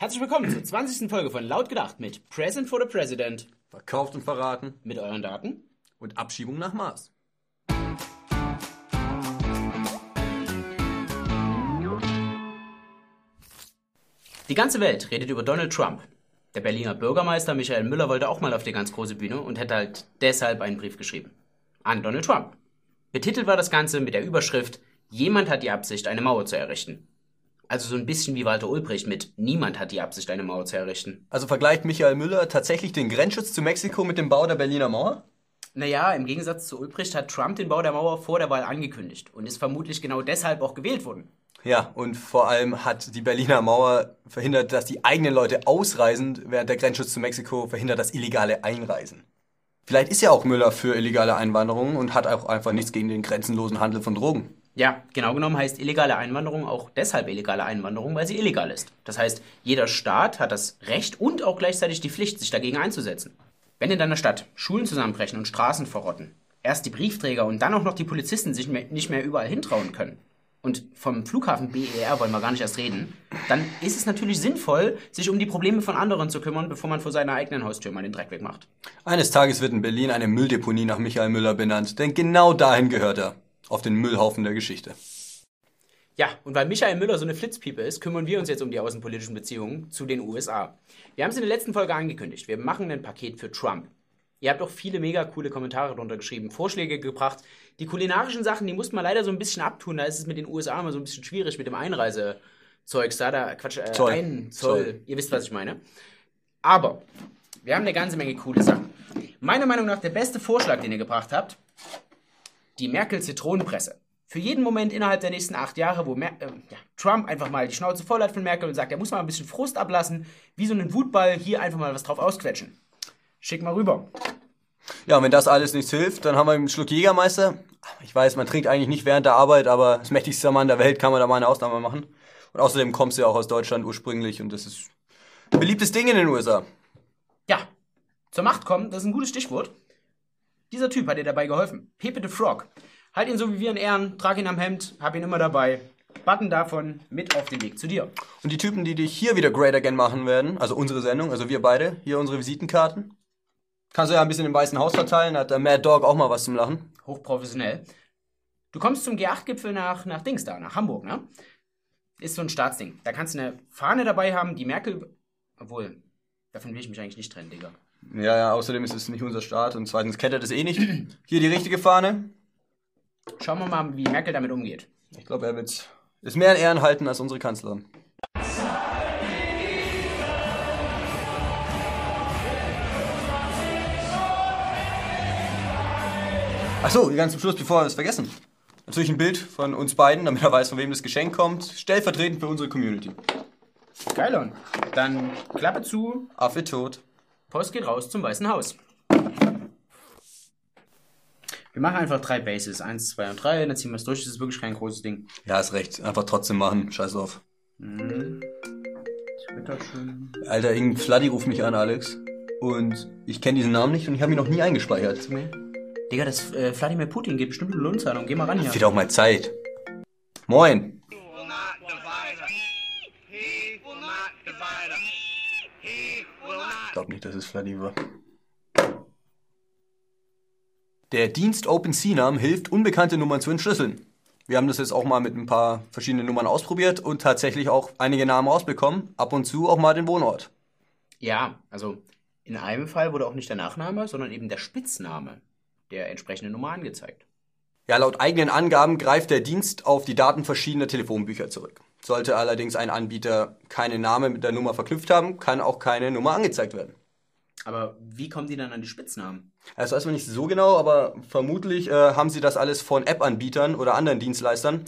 Herzlich willkommen zur 20. Folge von Laut gedacht mit Present for the President. Verkauft und verraten. Mit euren Daten. Und Abschiebung nach Mars. Die ganze Welt redet über Donald Trump. Der Berliner Bürgermeister Michael Müller wollte auch mal auf die ganz große Bühne und hätte halt deshalb einen Brief geschrieben. An Donald Trump. Betitelt war das Ganze mit der Überschrift Jemand hat die Absicht, eine Mauer zu errichten. Also so ein bisschen wie Walter Ulbricht mit Niemand hat die Absicht, eine Mauer zu errichten. Also vergleicht Michael Müller tatsächlich den Grenzschutz zu Mexiko mit dem Bau der Berliner Mauer? Naja, im Gegensatz zu Ulbricht hat Trump den Bau der Mauer vor der Wahl angekündigt und ist vermutlich genau deshalb auch gewählt worden. Ja, und vor allem hat die Berliner Mauer verhindert, dass die eigenen Leute ausreisen, während der Grenzschutz zu Mexiko verhindert das illegale Einreisen. Vielleicht ist ja auch Müller für illegale Einwanderung und hat auch einfach nichts gegen den grenzenlosen Handel von Drogen. Ja, genau genommen heißt illegale Einwanderung auch deshalb illegale Einwanderung, weil sie illegal ist. Das heißt, jeder Staat hat das Recht und auch gleichzeitig die Pflicht, sich dagegen einzusetzen. Wenn in deiner Stadt Schulen zusammenbrechen und Straßen verrotten, erst die Briefträger und dann auch noch die Polizisten sich nicht mehr überall hintrauen können, und vom Flughafen BER wollen wir gar nicht erst reden, dann ist es natürlich sinnvoll, sich um die Probleme von anderen zu kümmern, bevor man vor seiner eigenen Haustür mal den Dreck wegmacht. Eines Tages wird in Berlin eine Mülldeponie nach Michael Müller benannt, denn genau dahin gehört er auf den Müllhaufen der Geschichte. Ja, und weil Michael Müller so eine Flitzpiepe ist, kümmern wir uns jetzt um die außenpolitischen Beziehungen zu den USA. Wir haben es in der letzten Folge angekündigt. Wir machen ein Paket für Trump. Ihr habt auch viele mega coole Kommentare drunter geschrieben, Vorschläge gebracht. Die kulinarischen Sachen, die muss man leider so ein bisschen abtun. Da ist es mit den USA immer so ein bisschen schwierig mit dem Einreisezeugs da. da Quatsch, äh, Zoll. ein Zoll. Zoll. Ihr wisst, was ich meine. Aber wir haben eine ganze Menge coole Sachen. Meiner Meinung nach der beste Vorschlag, den ihr gebracht habt, die Merkel-Zitronenpresse. Für jeden Moment innerhalb der nächsten acht Jahre, wo Mer äh, Trump einfach mal die Schnauze voll hat von Merkel und sagt, er muss mal ein bisschen Frust ablassen, wie so einen Wutball, hier einfach mal was drauf ausquetschen. Schick mal rüber. Ja, und wenn das alles nichts hilft, dann haben wir einen Schluck Jägermeister. Ich weiß, man trinkt eigentlich nicht während der Arbeit, aber das mächtigste Mann der Welt kann man da mal eine Ausnahme machen. Und außerdem kommst du ja auch aus Deutschland ursprünglich und das ist ein beliebtes Ding in den USA. Ja, zur Macht kommen, das ist ein gutes Stichwort. Dieser Typ hat dir dabei geholfen. Pepe the Frog. Halt ihn so wie wir in Ehren, trag ihn am Hemd, hab ihn immer dabei. Button davon mit auf den Weg zu dir. Und die Typen, die dich hier wieder Great Again machen werden, also unsere Sendung, also wir beide, hier unsere Visitenkarten. Kannst du ja ein bisschen im Weißen Haus verteilen, hat der Mad Dog auch mal was zum Lachen. Hochprofessionell. Du kommst zum G8-Gipfel nach, nach Dings da, nach Hamburg, ne? Ist so ein Staatsding. Da kannst du eine Fahne dabei haben, die Merkel. Obwohl, davon will ich mich eigentlich nicht trennen, Digga. Ja, ja, außerdem ist es nicht unser Staat und zweitens kennt er das eh nicht. Hier die richtige Fahne. Schauen wir mal, wie Merkel damit umgeht. Ich glaube, er wird es mehr in Ehren halten als unsere Kanzlerin. Achso, ganz zum Schluss, bevor wir es vergessen. Natürlich ein Bild von uns beiden, damit er weiß, von wem das Geschenk kommt. Stellvertretend für unsere Community. Geil, Dann Klappe zu. Affe tot. Post geht raus zum Weißen Haus. Wir machen einfach drei Bases. Eins, zwei und drei. Dann ziehen wir es durch. Das ist wirklich kein großes Ding. Ja, ist recht. Einfach trotzdem machen. Scheiß auf. Mhm. Schön. Alter, irgendein Fladdy ruft mich an, Alex. Und ich kenne diesen Namen nicht und ich habe ihn noch nie eingespeichert. Nee. Digga, das äh, Wladimir Putin geht bestimmt eine Lohnzahlung. Geh mal ran hier. Wird auch mal Zeit. Moin. Ich glaube nicht, dass es Vladimir war. Der Dienst OpenCNAM hilft, unbekannte Nummern zu entschlüsseln. Wir haben das jetzt auch mal mit ein paar verschiedenen Nummern ausprobiert und tatsächlich auch einige Namen rausbekommen. Ab und zu auch mal den Wohnort. Ja, also in einem Fall wurde auch nicht der Nachname, sondern eben der Spitzname der entsprechenden Nummer angezeigt. Ja, laut eigenen Angaben greift der Dienst auf die Daten verschiedener Telefonbücher zurück. Sollte allerdings ein Anbieter keine Name mit der Nummer verknüpft haben, kann auch keine Nummer angezeigt werden. Aber wie kommen die dann an die Spitznamen? Das weiß man nicht so genau, aber vermutlich äh, haben sie das alles von App-Anbietern oder anderen Dienstleistern,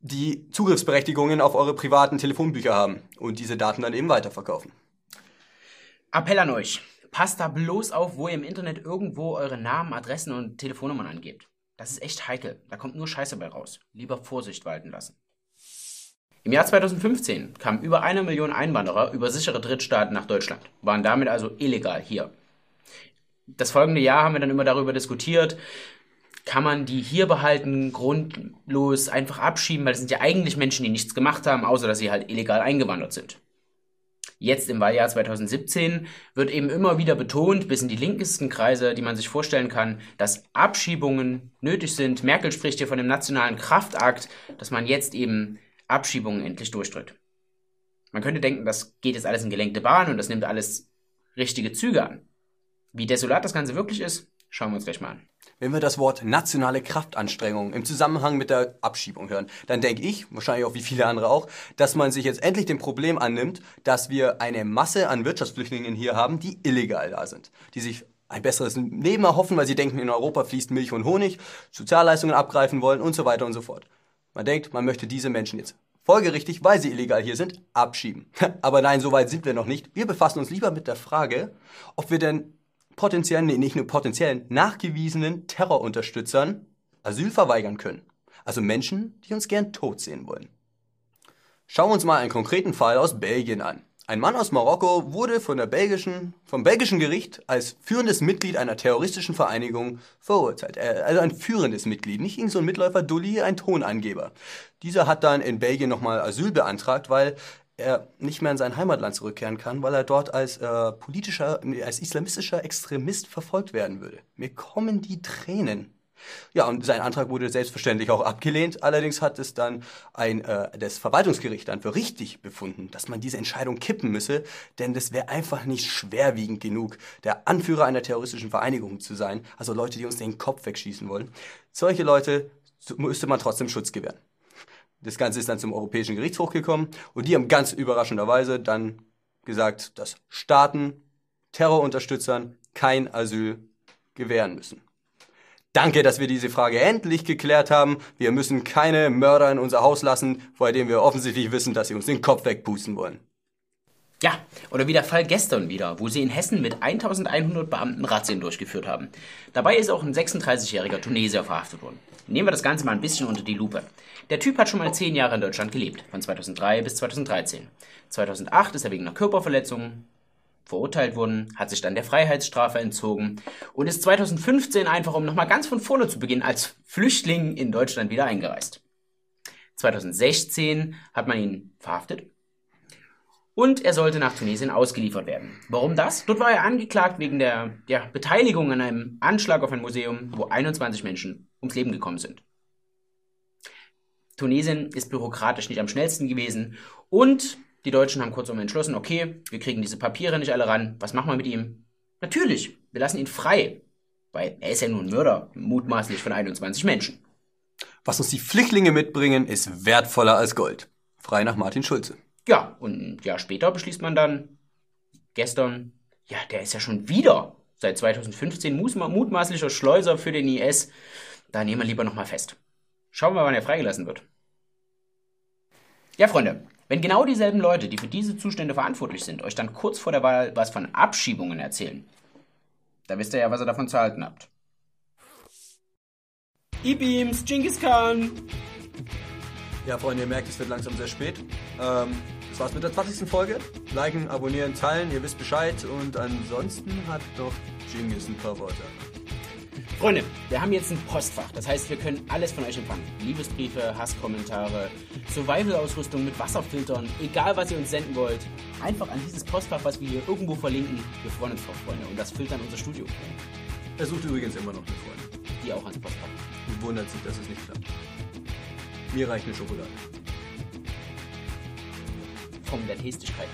die Zugriffsberechtigungen auf eure privaten Telefonbücher haben und diese Daten dann eben weiterverkaufen. Appell an euch. Passt da bloß auf, wo ihr im Internet irgendwo eure Namen, Adressen und Telefonnummern angebt. Das ist echt heikel. Da kommt nur Scheiße bei raus. Lieber Vorsicht walten lassen. Im Jahr 2015 kamen über eine Million Einwanderer über sichere Drittstaaten nach Deutschland, waren damit also illegal hier. Das folgende Jahr haben wir dann immer darüber diskutiert, kann man die hier behalten, grundlos einfach abschieben, weil es sind ja eigentlich Menschen, die nichts gemacht haben, außer dass sie halt illegal eingewandert sind. Jetzt im Wahljahr 2017 wird eben immer wieder betont, bis in die linkesten Kreise, die man sich vorstellen kann, dass Abschiebungen nötig sind. Merkel spricht hier von dem nationalen Kraftakt, dass man jetzt eben Abschiebungen endlich durchdrückt. Man könnte denken, das geht jetzt alles in gelenkte Bahn und das nimmt alles richtige Züge an. Wie desolat das Ganze wirklich ist, schauen wir uns gleich mal an. Wenn wir das Wort nationale Kraftanstrengung im Zusammenhang mit der Abschiebung hören, dann denke ich, wahrscheinlich auch wie viele andere auch, dass man sich jetzt endlich dem Problem annimmt, dass wir eine Masse an Wirtschaftsflüchtlingen hier haben, die illegal da sind, die sich ein besseres Leben erhoffen, weil sie denken, in Europa fließt Milch und Honig, Sozialleistungen abgreifen wollen und so weiter und so fort. Man denkt, man möchte diese Menschen jetzt folgerichtig, weil sie illegal hier sind, abschieben. Aber nein, so weit sind wir noch nicht. Wir befassen uns lieber mit der Frage, ob wir denn potenziellen, nee, nicht nur potenziellen, nachgewiesenen Terrorunterstützern Asyl verweigern können. Also Menschen, die uns gern tot sehen wollen. Schauen wir uns mal einen konkreten Fall aus Belgien an. Ein Mann aus Marokko wurde von der belgischen, vom belgischen Gericht als führendes Mitglied einer terroristischen Vereinigung verurteilt. Äh, also ein führendes Mitglied, nicht irgendein so Mitläufer Dulli, ein Tonangeber. Dieser hat dann in Belgien nochmal Asyl beantragt, weil er nicht mehr in sein Heimatland zurückkehren kann, weil er dort als äh, politischer, als islamistischer Extremist verfolgt werden würde. Mir kommen die Tränen. Ja, und sein Antrag wurde selbstverständlich auch abgelehnt. Allerdings hat es dann ein äh, das Verwaltungsgericht dann für richtig befunden, dass man diese Entscheidung kippen müsse, denn das wäre einfach nicht schwerwiegend genug, der Anführer einer terroristischen Vereinigung zu sein, also Leute, die uns den Kopf wegschießen wollen. Solche Leute müsste man trotzdem Schutz gewähren. Das Ganze ist dann zum Europäischen Gerichtshof gekommen und die haben ganz überraschenderweise dann gesagt, dass Staaten Terrorunterstützern kein Asyl gewähren müssen. Danke, dass wir diese Frage endlich geklärt haben. Wir müssen keine Mörder in unser Haus lassen, vor denen wir offensichtlich wissen, dass sie uns den Kopf wegpusten wollen. Ja, oder wie der Fall gestern wieder, wo sie in Hessen mit 1100 Beamten Razzien durchgeführt haben. Dabei ist auch ein 36-jähriger Tunesier verhaftet worden. Nehmen wir das Ganze mal ein bisschen unter die Lupe. Der Typ hat schon mal 10 Jahre in Deutschland gelebt, von 2003 bis 2013. 2008 ist er wegen einer Körperverletzung verurteilt worden, hat sich dann der Freiheitsstrafe entzogen und ist 2015 einfach, um nochmal ganz von vorne zu beginnen, als Flüchtling in Deutschland wieder eingereist. 2016 hat man ihn verhaftet und er sollte nach Tunesien ausgeliefert werden. Warum das? Dort war er angeklagt wegen der, der Beteiligung an einem Anschlag auf ein Museum, wo 21 Menschen ums Leben gekommen sind. Tunesien ist bürokratisch nicht am schnellsten gewesen und die Deutschen haben kurzum entschlossen, okay, wir kriegen diese Papiere nicht alle ran, was machen wir mit ihm? Natürlich, wir lassen ihn frei, weil er ist ja nur ein Mörder, mutmaßlich von 21 Menschen. Was uns die Flüchtlinge mitbringen, ist wertvoller als Gold. Frei nach Martin Schulze. Ja, und ein Jahr später beschließt man dann, gestern, ja, der ist ja schon wieder seit 2015 mutmaßlicher Schleuser für den IS. Da nehmen wir lieber nochmal fest. Schauen wir mal, wann er freigelassen wird. Ja, Freunde, wenn genau dieselben Leute, die für diese Zustände verantwortlich sind, euch dann kurz vor der Wahl was von Abschiebungen erzählen, dann wisst ihr ja, was ihr davon zu halten habt. E-Beams, Genghis Khan! Ja, Freunde, ihr merkt, es wird langsam sehr spät. Ähm, das war's mit der 20. Folge. Liken, abonnieren, teilen, ihr wisst Bescheid. Und ansonsten hat doch Genius ein paar Worte. Freunde, wir haben jetzt ein Postfach. Das heißt, wir können alles von euch empfangen. Liebesbriefe, Hasskommentare, Survival-Ausrüstung mit Wasserfiltern, egal was ihr uns senden wollt. Einfach an dieses Postfach, was wir hier irgendwo verlinken. Wir freuen uns drauf, Freunde. Und das dann unser Studio. Er sucht übrigens immer noch eine Freundin. Die auch ans Postfach. Und wundert sich, dass es nicht klappt. Mir reicht eine Schokolade. Von der Tastigkeit.